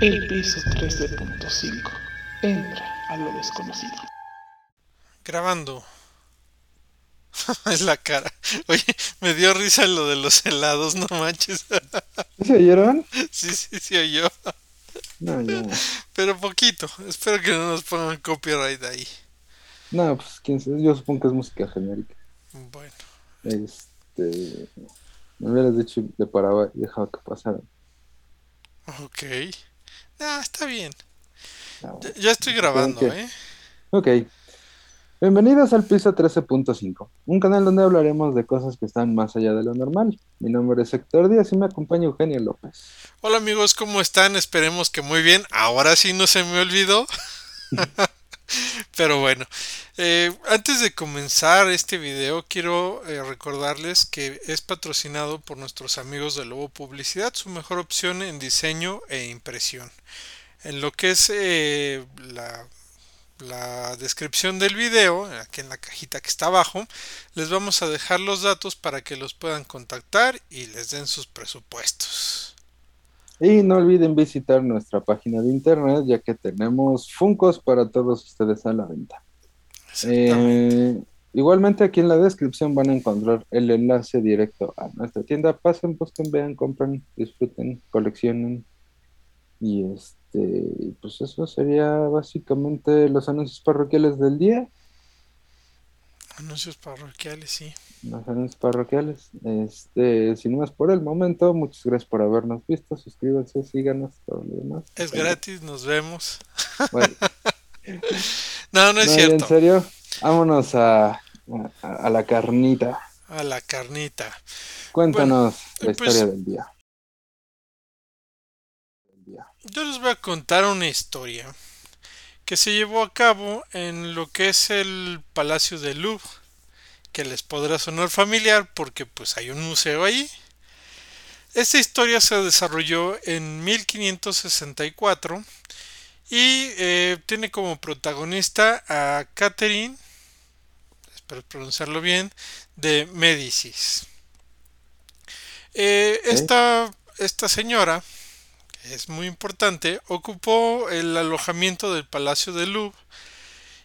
El piso 13.5. Entra a lo desconocido. Grabando. es la cara. Oye, me dio risa lo de los helados, no manches. ¿Se oyeron? sí, sí, sí, oyó. No, ya. Pero poquito. Espero que no nos pongan copyright ahí. No, pues quién sabe. Yo supongo que es música genérica. Bueno. Este. Me hubieras dicho y le paraba y dejaba que pasara. Ok. Ah, está bien. Ah, Ya, ya estoy grabando, ¿eh? Ok. Bienvenidos al piso 13.5, un canal donde hablaremos de cosas que están más allá de lo normal. Mi nombre es Héctor Díaz y me acompaña Eugenio López. Hola amigos, ¿cómo están? Esperemos que muy bien. Ahora sí no se me olvidó. Pero bueno, eh, antes de comenzar este video, quiero eh, recordarles que es patrocinado por nuestros amigos de Lobo Publicidad, su mejor opción en diseño e impresión. En lo que es eh, la, la descripción del video, aquí en la cajita que está abajo, les vamos a dejar los datos para que los puedan contactar y les den sus presupuestos. Y no olviden visitar nuestra página de internet ya que tenemos Funcos para todos ustedes a la venta. Eh, igualmente aquí en la descripción van a encontrar el enlace directo a nuestra tienda. Pasen, busquen, vean, compren, disfruten, coleccionen. Y este, pues eso sería básicamente los anuncios parroquiales del día. Anuncios parroquiales, sí. Anuncios parroquiales. Este, sin más por el momento, muchas gracias por habernos visto. Suscríbanse, síganos, todo lo demás. Es gratis, nos vemos. Bueno, No, no es no, ya en cierto. serio, vámonos a, a, a la carnita. A la carnita. Cuéntanos Bueno, la pues- historia del día. Yo les voy a contar una historia que se llevó a cabo en lo que es el Palacio del Louvre, que les podrá sonar familiar porque pues hay un museo ahí. Esta historia se desarrolló en 1564 y eh, tiene como protagonista a Catherine, espero pronunciarlo bien, de Médicis. Eh, esta, esta señora, que es muy importante, ocupó el alojamiento del Palacio del Louvre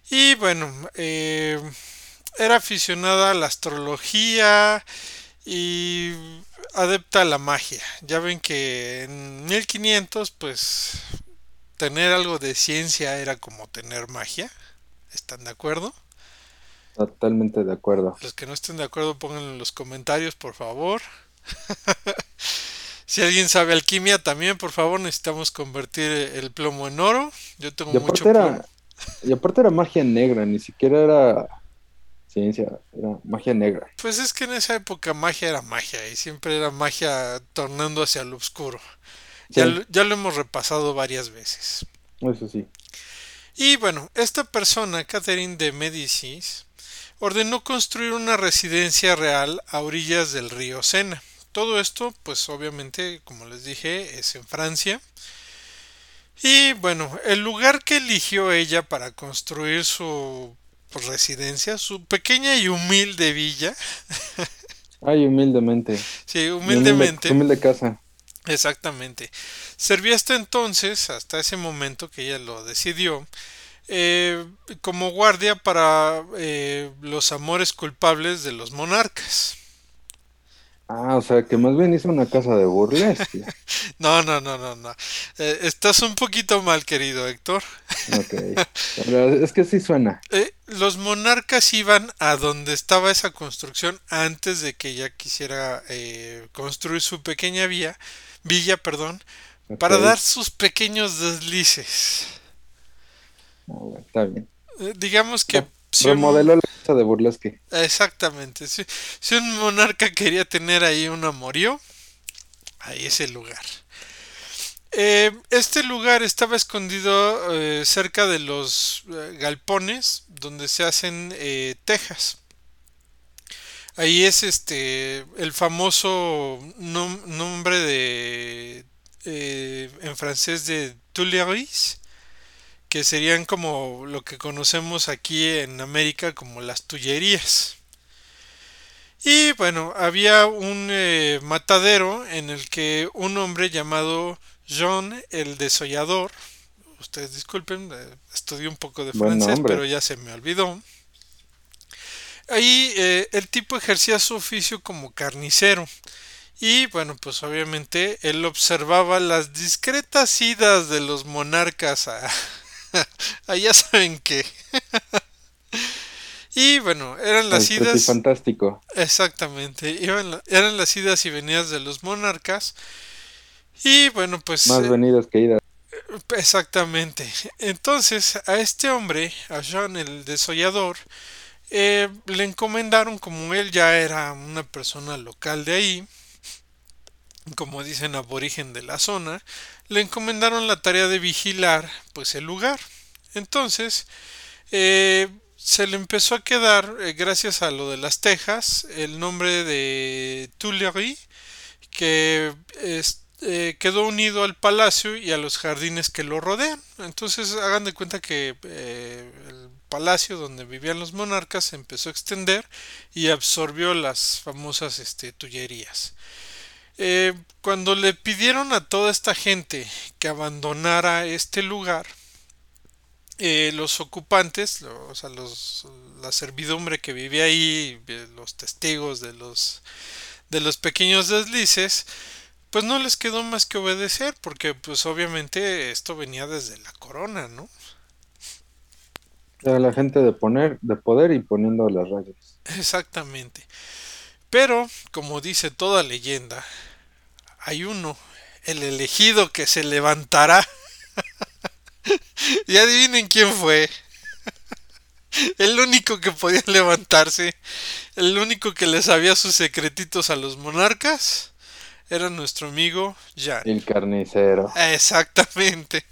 y bueno, eh, era aficionada a la astrología y adepta a la magia. Ya ven que en 1500 pues tener algo de ciencia era como tener magia. ¿Están de acuerdo? Totalmente de acuerdo. Los que no estén de acuerdo pónganlo en los comentarios, por favor. si alguien sabe alquimia también, por favor, necesitamos convertir el plomo en oro. Yo tengo Y mucho era, plomo. y aparte era magia negra, ni siquiera era ciencia, era magia negra. Pues es que en esa época magia era magia y siempre era magia tornando hacia lo oscuro. Ya, Sí. ya lo hemos repasado varias veces. Eso sí. Y bueno, esta persona, Catherine de Médicis, ordenó construir una residencia real a orillas del río Sena. Todo esto, pues obviamente, como les dije, es en Francia. Y bueno, el lugar que eligió ella para construir su residencia, su pequeña y humilde villa, Ay, humildemente. sí, Mi humildemente, Humilde, humilde casa. Exactamente. Servía hasta entonces, hasta ese momento que ella lo decidió, eh, como guardia para eh, los amores culpables de los monarcas. Ah, o sea, que más bien hizo una casa de burlesque. No, no, no, no, no. Eh, estás un poquito mal, querido Héctor. Ok. Pero es que sí suena. Eh, los monarcas iban a donde estaba esa construcción antes de que ella quisiera eh, construir su pequeña villa, villa, perdón, para dar sus pequeños deslices. Ah, bueno, está bien. Digamos que un- Remodeló la de burlesque. Exactamente. Si, un monarca quería tener ahí un amorío, ahí es el lugar. Eh, este lugar estaba escondido eh, cerca de los eh, galpones donde se hacen tejas. Ahí es este el famoso nom- nombre de en francés de Tuileries, que serían como lo que conocemos aquí en América como las tullerías. Y bueno, había un eh, matadero en el que un hombre llamado John el Desollador, ustedes disculpen, eh, estudié un poco de francés, pero ya se me olvidó. Ahí eh, el tipo ejercía su oficio como carnicero. Y bueno, pues obviamente él observaba las discretas idas de los monarcas a, a ya saben qué. y bueno, eran las El idas. fantástico. Exactamente, iban eran las idas y venidas de los monarcas. Y bueno, pues Más eh, venidas que idas. exactamente. Entonces, a este hombre, a Jean el desollador, eh, le encomendaron, como él ya era una persona local de ahí, como dicen aborigen de la zona, le encomendaron la tarea de vigilar pues el lugar. Entonces, eh, se le empezó a quedar, eh, gracias a lo de las tejas, el nombre de Tuileries, que eh, quedó unido al palacio y a los jardines que lo rodean. Entonces, hagan de cuenta que el palacio donde vivían los monarcas se empezó a extender y absorbió las famosas este, tullerías. Eh, cuando le pidieron a toda esta gente que abandonara este lugar, eh, los ocupantes, o sea, los, la servidumbre que vivía ahí, los testigos de los, de los pequeños deslices, pues no les quedó más que obedecer, porque pues obviamente esto venía desde la corona, ¿no? Era la gente de poner, de poder y poniendo las reglas. Exactamente. Pero, como dice toda leyenda, hay uno, el elegido que se levantará. y adivinen quién fue. El único que podía levantarse, el único que le sabía sus secretitos a los monarcas, era nuestro amigo Jan. El carnicero. Exactamente.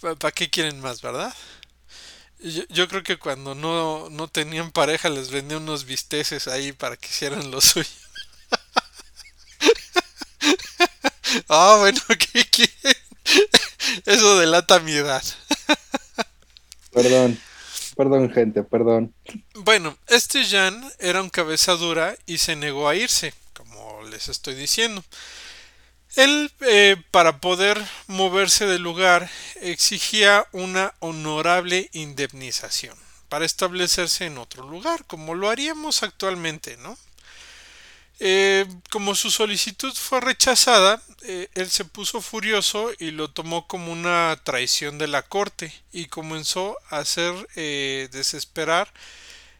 ¿Para qué quieren más, verdad? Yo, yo creo que cuando no, no tenían pareja les vendía unos bisteces ahí para que hicieran lo suyo. Ah, bueno, ¿qué quieren? Eso delata mi edad. Perdón. Perdón, gente, perdón. Bueno, este Jan era un cabeza dura y se negó a irse, como les estoy diciendo. Él, eh, para poder moverse del lugar, exigía una honorable indemnización para establecerse en otro lugar, como lo haríamos actualmente, ¿no? Eh, como su solicitud fue rechazada, eh, él se puso furioso y lo tomó como una traición de la corte y comenzó a hacer eh, desesperar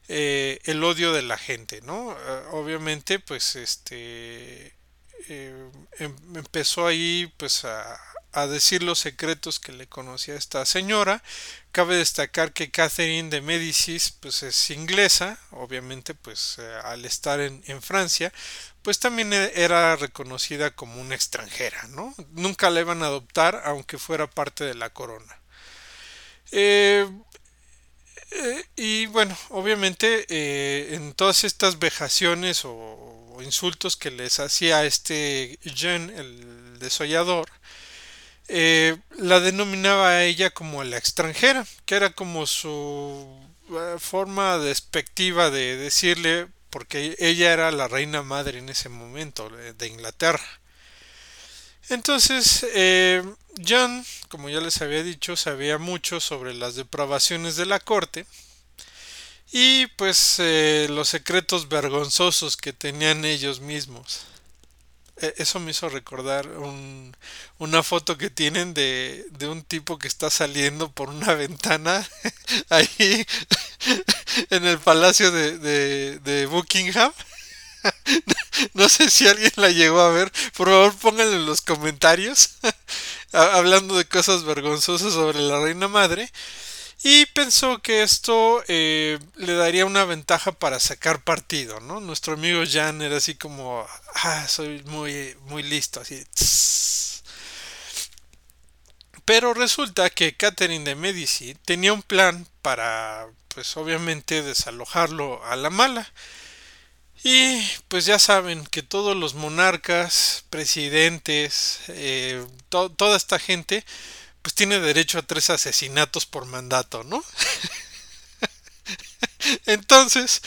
eh, el odio de la gente, ¿no? Eh, obviamente, pues, este, em- empezó ahí, pues, a, a decir los secretos que le conocía esta señora. Cabe destacar que Catherine de Médicis, pues, es inglesa, obviamente, pues, eh, al estar en, Francia, pues también e- era reconocida como una extranjera, ¿no? Nunca la iban a adoptar, aunque fuera parte de la corona. Eh, eh, y bueno, obviamente en todas estas vejaciones o, o insultos que les hacía este Jean, el desollador, eh, la denominaba a ella como la extranjera, que era como su eh, forma despectiva de decirle, porque ella era la reina madre en ese momento de de Inglaterra. Entonces, eh, John, como ya les había dicho, sabía mucho sobre las depravaciones de la corte y pues eh, los secretos vergonzosos que tenían ellos mismos. Eh, Eso me hizo recordar un- una foto que tienen de, de un tipo que está saliendo por una ventana ahí en el palacio de, de, de Buckingham. No sé si alguien la llegó a ver. Por favor, pónganlo en los comentarios. ha- Hablando de cosas vergonzosas sobre la reina madre. Y pensó que esto eh, le daría una ventaja para sacar partido, ¿no? Nuestro amigo Jan era así como, ah, soy muy, muy listo, así. tss. Pero resulta que Catherine de Medici tenía un plan para, pues obviamente, desalojarlo a la mala. Y pues ya saben que todos los monarcas, presidentes, eh, to- toda esta gente, pues tiene derecho a tres asesinatos por mandato, ¿no? Entonces,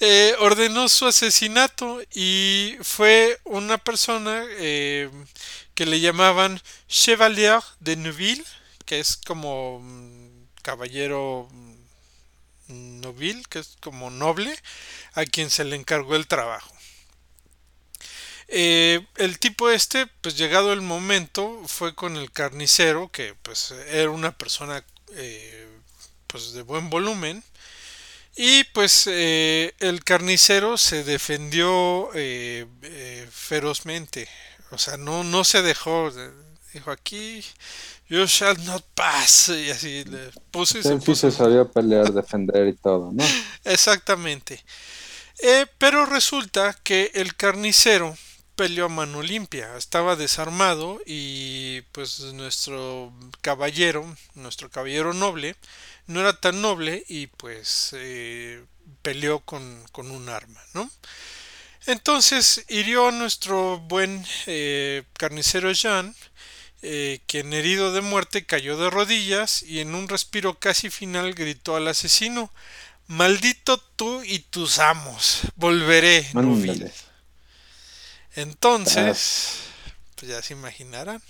eh, ordenó su asesinato y fue una persona eh, que le llamaban Chevalier de Neuville, que es como mm, caballero mm, que es como noble, a quien se le encargó el trabajo. Eh, el tipo este, pues llegado el momento, fue con el carnicero, que pues era una persona pues de buen volumen, y pues eh, el carnicero se defendió eh, eh, ferozmente. O sea, no, no se dejó. Dijo aquí, you shall not pass. Y así le puso y se puso. se sabía pelear, defender y todo, ¿no? Exactamente. pero resulta que el carnicero peleó a mano limpia. Estaba desarmado y pues nuestro caballero, nuestro caballero noble, no era tan noble y pues eh, peleó con, un arma, ¿no? Entonces hirió a nuestro buen eh, carnicero Jean, eh, quien herido de muerte cayó de rodillas y en un respiro casi final gritó al asesino, Maldito tú y tus amos, volveré, Entonces, pues ya se imaginarán.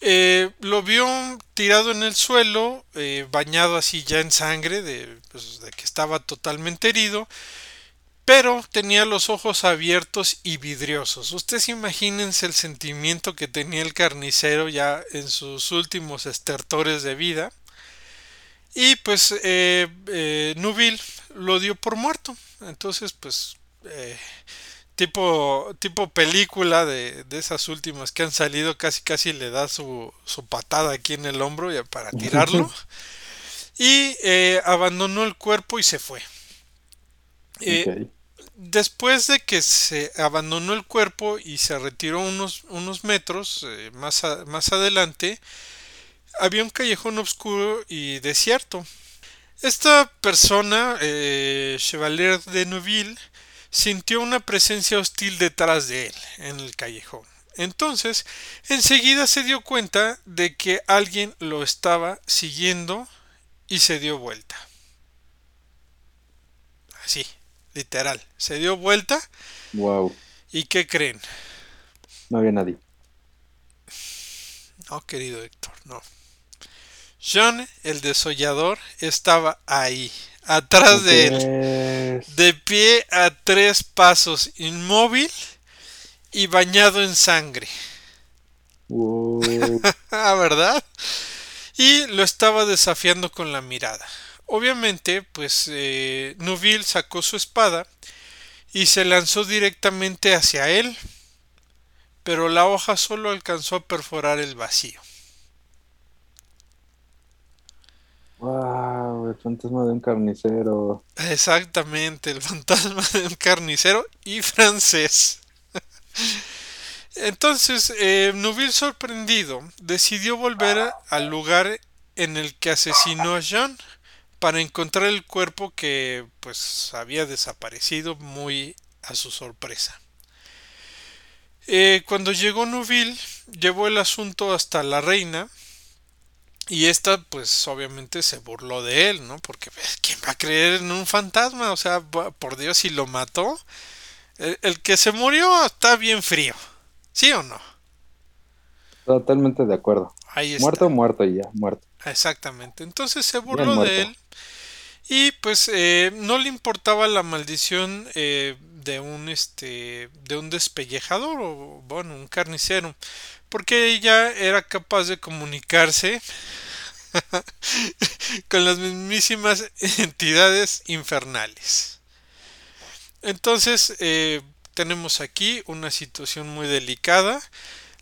Eh, lo vio tirado en el suelo, eh, bañado así ya en sangre, pues, de, que estaba totalmente herido, pero tenía los ojos abiertos y vidriosos. Ustedes imagínense el sentimiento que tenía el carnicero ya en sus últimos estertores de vida. Y pues eh, eh Nubil lo dio por muerto. Entonces, pues tipo, tipo película de, esas últimas que han salido, casi casi le da su, su patada aquí en el hombro ya para tirarlo. y eh, abandonó el cuerpo y se fue. Eh, después de que se abandonó el cuerpo y se retiró unos, unos metros eh, más, más adelante, había un callejón oscuro y desierto. Esta persona, Chevalier de Neuville, sintió una presencia hostil detrás de él en el callejón. Entonces, enseguida se dio cuenta de que alguien lo estaba siguiendo y se dio vuelta. Así, literal. Se dio vuelta. Wow. ¿Y qué creen? No había nadie. No, querido Héctor, no. John, el desollador, estaba ahí, atrás de él, de pie a tres pasos, inmóvil y bañado en sangre. Ah, ¿Verdad? Y lo estaba desafiando con la mirada. Obviamente, pues eh, Nuville sacó su espada y se lanzó directamente hacia él, pero la hoja solo alcanzó a perforar el vacío. Wow, el fantasma de un carnicero. Exactamente, el fantasma de un carnicero y francés. Entonces, eh, sorprendido decidió volver al lugar en el que asesinó a Jean para encontrar el cuerpo que pues había desaparecido muy a su sorpresa. Eh, cuando llegó Nuville, llevó el asunto hasta la reina, y esta, pues obviamente se burló de él, ¿no? Porque ¿quién va a creer en un fantasma? O sea, por Dios, si lo mató. El, que se murió está bien frío. ¿Sí o no? Totalmente de acuerdo. Ahí está. Muerto, muerto ya, muerto. Exactamente. Entonces se burló de él. Y pues eh, no le importaba la maldición eh, de un este de un despellejador o bueno un carnicero porque ella era capaz de comunicarse con las mismísimas entidades infernales. Entonces, eh, tenemos aquí una situación muy delicada.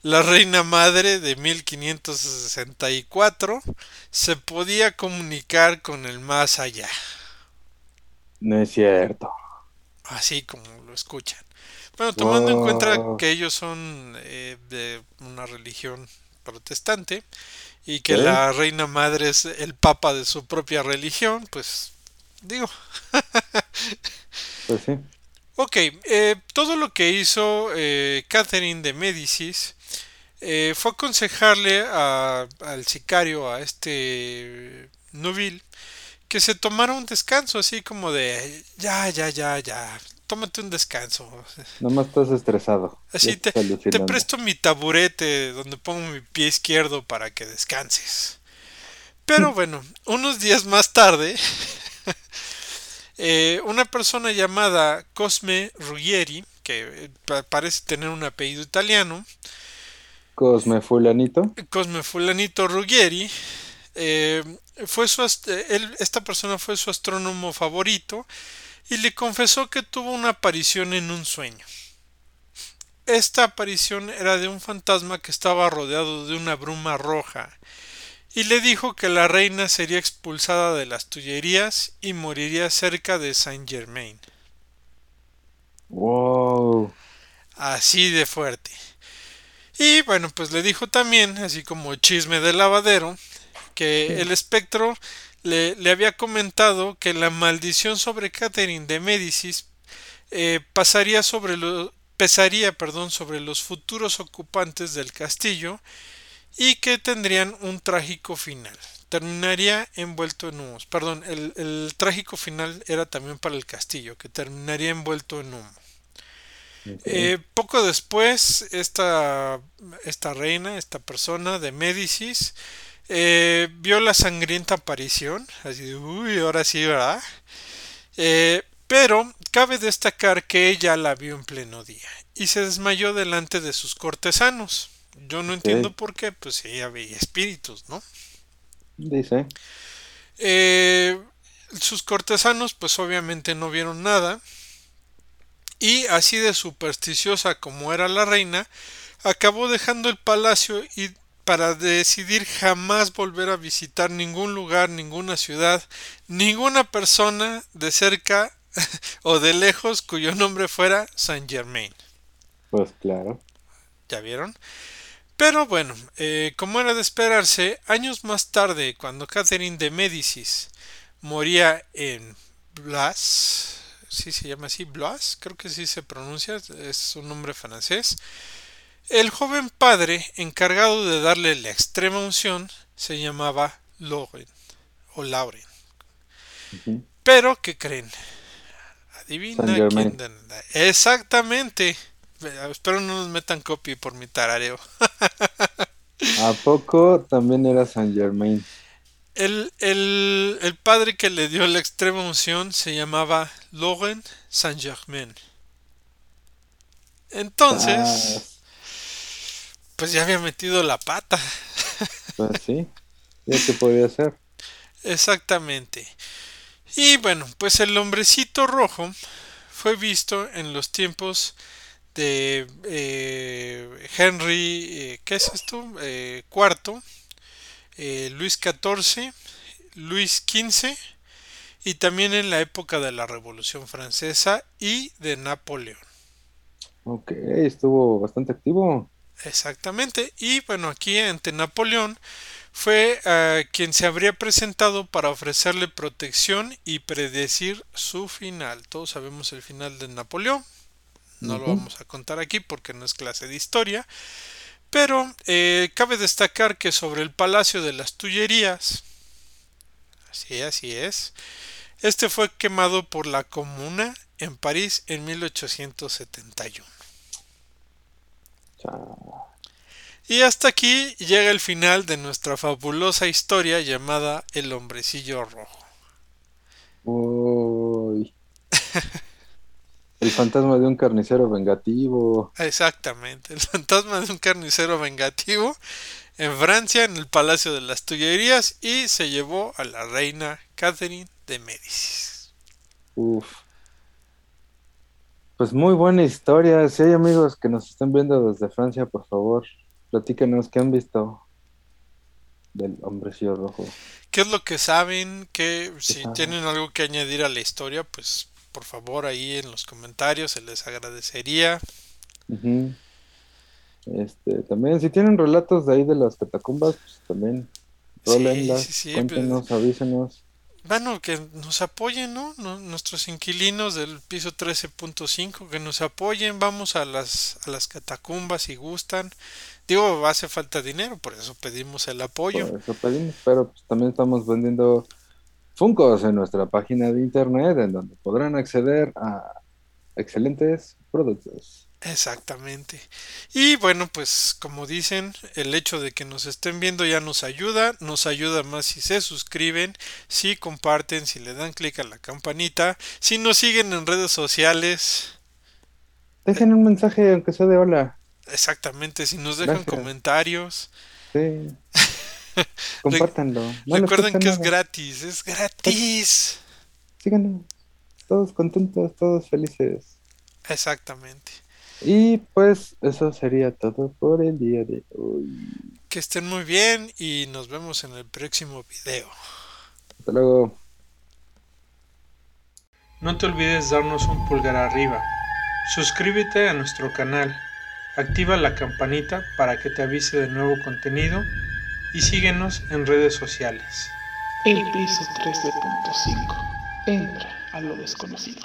La reina madre de 1564 se podía comunicar con el más allá. No es cierto. Así como lo escuchan. Bueno, tomando en cuenta que ellos son eh, de una religión protestante y que la reina madre es el papa de su propia religión, pues digo. pues sí. Ok, eh, todo lo que hizo eh, Catherine de Médicis fue aconsejarle al sicario, a este Noville, que se tomara un descanso, así como de, ya, ya, ya, ya, tómate un descanso. Nomás estás estresado. Así te, te presto mi taburete donde pongo mi pie izquierdo para que descanses. Pero bueno, unos días más tarde, eh, una persona llamada Cosme Ruggieri, que eh, pa- parece tener un apellido italiano, Cosme Fulanito. Cosme Fulanito Ruggieri, eh, fue su, él- esta persona fue su astrónomo favorito y le confesó que tuvo una aparición en un sueño. Esta aparición era de un fantasma que estaba rodeado de una bruma roja y le dijo que la reina sería expulsada de las Tullerías y moriría cerca de Saint Germain. Wow. Así de fuerte. Y bueno, pues le dijo también, así como chisme de lavadero, que el espectro le, le había comentado que la maldición sobre Catherine de Médicis eh, pasaría sobre lo- pesaría perdón, sobre los futuros ocupantes del castillo y que tendrían un trágico final. Terminaría envuelto en humos. Perdón, el, el trágico final era también para el castillo, que terminaría envuelto en humo. Eh, poco después, esta, esta reina, esta persona de Médicis, eh, vio la sangrienta aparición. Así de, uy, ahora sí, ¿verdad? Eh, pero cabe destacar que ella la vio en pleno día y se desmayó delante de sus cortesanos. Yo no entiendo por qué, pues ella veía espíritus, ¿no? Dice. Eh, sus cortesanos pues obviamente no vieron nada y así de supersticiosa como era la reina, acabó dejando el palacio y para decidir jamás volver a visitar ningún lugar, ninguna ciudad, ninguna persona de cerca o de lejos cuyo nombre fuera Saint Germain. Pues claro. ¿Ya vieron? Pero bueno, eh, como era de esperarse, años más tarde, cuando Catherine de Médicis moría en Blois, sí se llama así, Blois, creo que sí se pronuncia, es un nombre francés, el joven padre encargado de darle la extrema unción se llamaba Lauren o Lauren. Pero, ¿qué creen? Adivina quién. Exactamente. Espero no nos metan copy por mi tarareo. ¿A poco también era Saint Germain? El, el, el padre que le dio la extrema unción se llamaba Laurent Saint Germain. Entonces, Ah, pues ya había metido la pata. pues sí. Ya que podía ser. Exactamente. Y bueno, pues el hombrecito rojo fue visto en los tiempos de eh, Henry, eh, ¿qué es esto? Eh, cuarto, eh, Luis XIV, Luis XV y también en la época de la Revolución Francesa y de Napoleón. Ok, estuvo bastante activo. Exactamente. Y bueno, aquí ante Napoleón fue eh, quien se habría presentado para ofrecerle protección y predecir su final. Todos sabemos el final de Napoleón. No lo vamos a contar aquí porque no es clase de historia. Pero eh, cabe destacar que sobre el Palacio de las Tullerías, así, así es, este fue quemado por la Comuna en París en 1871. Y hasta aquí llega el final de nuestra fabulosa historia llamada El hombrecillo rojo. Uy. El fantasma de un carnicero vengativo. Exactamente, el fantasma de un carnicero vengativo en Francia, en el Palacio de las Tullerías, y se llevó a la reina Catherine de Médicis. Uf. Pues muy buena historia. Si hay amigos que nos están viendo desde Francia, por favor, platícanos qué han visto del hombrecillo rojo. ¿Qué es lo que saben? Que si saben? tienen algo que añadir a la historia, pues por favor ahí en los comentarios se les agradecería. Ujú. Este, también, si tienen relatos de ahí de las catacumbas, pues también Sí, rólenlas, sí, sí, cuéntenos, avísenos. Bueno, que nos apoyen, ¿no? Nuestros inquilinos del piso 13.5, que nos apoyen, vamos a las, a las catacumbas si gustan. Digo, hace falta dinero, por eso pedimos el apoyo. Por eso pedimos, pero pues también estamos vendiendo Funcos en nuestra página de internet en donde podrán acceder a excelentes productos. Exactamente. Y bueno, pues como dicen, el hecho de que nos estén viendo ya nos ayuda, nos ayuda más si se suscriben, si comparten, si le dan clic a la campanita, si nos siguen en redes sociales. Dejen un mensaje aunque sea de hola. Exactamente, si nos dejan Gracias. comentarios. Sí. Compártanlo. No Recuerden que es gratis, es gratis. Síganos. Todos contentos, todos felices. Exactamente. Y pues eso sería todo por el día de hoy. Que estén muy bien y nos vemos en el próximo video. Hasta luego. No te olvides darnos un pulgar arriba. Suscríbete a nuestro canal. Activa la campanita para que te avise de nuevo contenido y síguenos en redes sociales. El piso 13.5. Entra a lo desconocido.